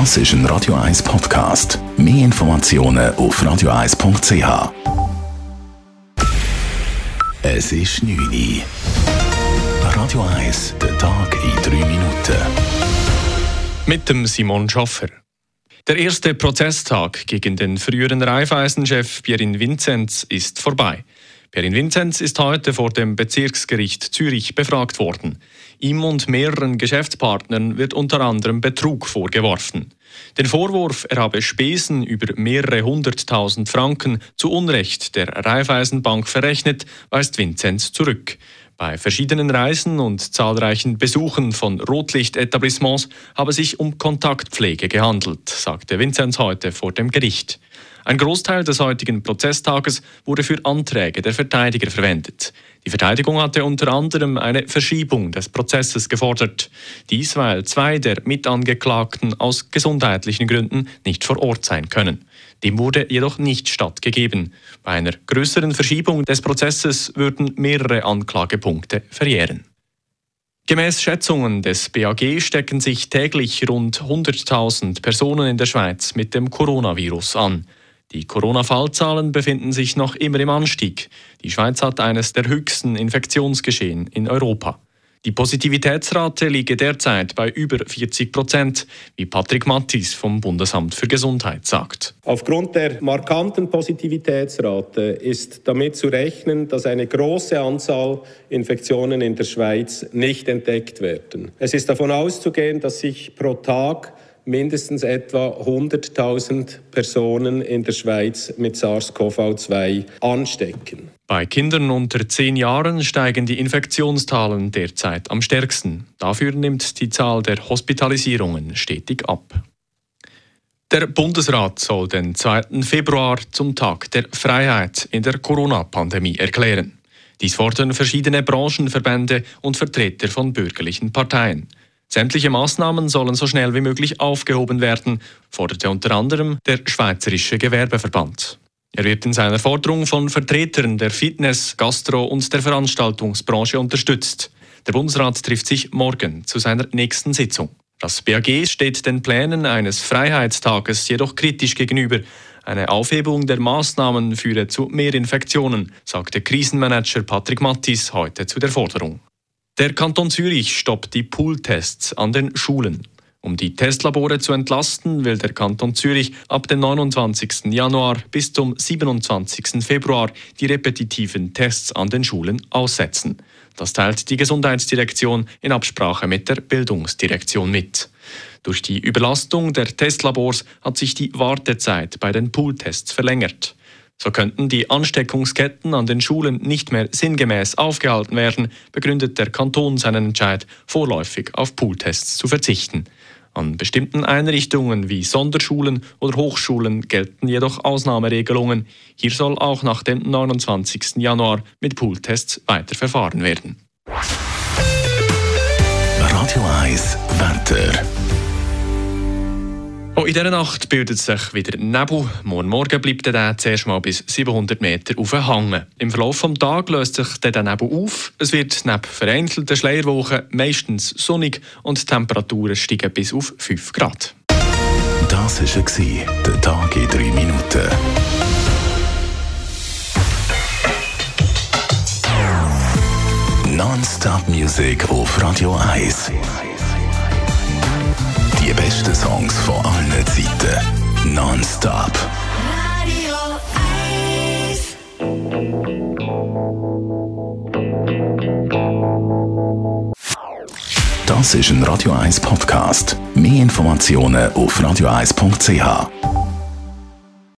Das ist ein Radio 1 Podcast. Mehr Informationen auf radio1.ch. Es ist 9 Uhr. Radio 1, der Tag in 3 Minuten. Mit dem Simon Schaffer. Der erste Prozesstag gegen den früheren Raiffeisen-Chef Pierin Vinzenz ist vorbei. Perin Vinzenz ist heute vor dem Bezirksgericht Zürich befragt worden. Ihm und mehreren Geschäftspartnern wird unter anderem Betrug vorgeworfen. Den Vorwurf, er habe Spesen über mehrere hunderttausend Franken zu Unrecht der Raiffeisenbank verrechnet, weist Vinzenz zurück. Bei verschiedenen Reisen und zahlreichen Besuchen von Rotlichtetablissements habe sich um Kontaktpflege gehandelt, sagte Vinzenz heute vor dem Gericht. Ein Großteil des heutigen Prozesstages wurde für Anträge der Verteidiger verwendet. Die Verteidigung hatte unter anderem eine Verschiebung des Prozesses gefordert. Dies, weil zwei der Mitangeklagten aus gesundheitlichen Gründen nicht vor Ort sein können. Dem wurde jedoch nicht stattgegeben. Bei einer größeren Verschiebung des Prozesses würden mehrere Anklagepunkte verjähren. Gemäß Schätzungen des BAG stecken sich täglich rund 100.000 Personen in der Schweiz mit dem Coronavirus an. Die Corona-Fallzahlen befinden sich noch immer im Anstieg. Die Schweiz hat eines der höchsten Infektionsgeschehen in Europa. Die Positivitätsrate liege derzeit bei über 40 Prozent, wie Patrick Mattis vom Bundesamt für Gesundheit sagt. Aufgrund der markanten Positivitätsrate ist damit zu rechnen, dass eine große Anzahl Infektionen in der Schweiz nicht entdeckt werden. Es ist davon auszugehen, dass sich pro Tag mindestens etwa 100.000 Personen in der Schweiz mit SARS-CoV-2 anstecken. Bei Kindern unter 10 Jahren steigen die Infektionszahlen derzeit am stärksten. Dafür nimmt die Zahl der Hospitalisierungen stetig ab. Der Bundesrat soll den 2. Februar zum Tag der Freiheit in der Corona-Pandemie erklären. Dies fordern verschiedene Branchenverbände und Vertreter von bürgerlichen Parteien. Sämtliche Maßnahmen sollen so schnell wie möglich aufgehoben werden, forderte unter anderem der Schweizerische Gewerbeverband. Er wird in seiner Forderung von Vertretern der Fitness-, Gastro- und der Veranstaltungsbranche unterstützt. Der Bundesrat trifft sich morgen zu seiner nächsten Sitzung. Das BAG steht den Plänen eines Freiheitstages jedoch kritisch gegenüber. Eine Aufhebung der Maßnahmen führe zu mehr Infektionen, sagte Krisenmanager Patrick Mattis heute zu der Forderung. Der Kanton Zürich stoppt die Pooltests an den Schulen. Um die Testlabore zu entlasten, will der Kanton Zürich ab dem 29. Januar bis zum 27. Februar die repetitiven Tests an den Schulen aussetzen. Das teilt die Gesundheitsdirektion in Absprache mit der Bildungsdirektion mit. Durch die Überlastung der Testlabors hat sich die Wartezeit bei den Pooltests verlängert. So könnten die Ansteckungsketten an den Schulen nicht mehr sinngemäß aufgehalten werden, begründet der Kanton seinen Entscheid, vorläufig auf Pooltests zu verzichten. An bestimmten Einrichtungen wie Sonderschulen oder Hochschulen gelten jedoch Ausnahmeregelungen. Hier soll auch nach dem 29. Januar mit Pooltests weiterverfahren werden. Radio 1 Wetter. Auch in dieser Nacht bildet sich wieder Nebel. Morgen Morgen bleibt der zuerst mal bis 700 Meter aufhängen. Im Verlauf des Tages löst sich der Nebel auf. Es wird neben vereinzelten Schleierwochen meistens sonnig und die Temperaturen steigen bis auf 5 Grad. Das war der Tag in 3 Minuten. Non-Stop-Musik auf Radio 1. Die besten Songs von allen Zeiten. Non-stop. Radio 1. Das ist ein Radio 1 Podcast. Mehr Informationen auf radio1.ch.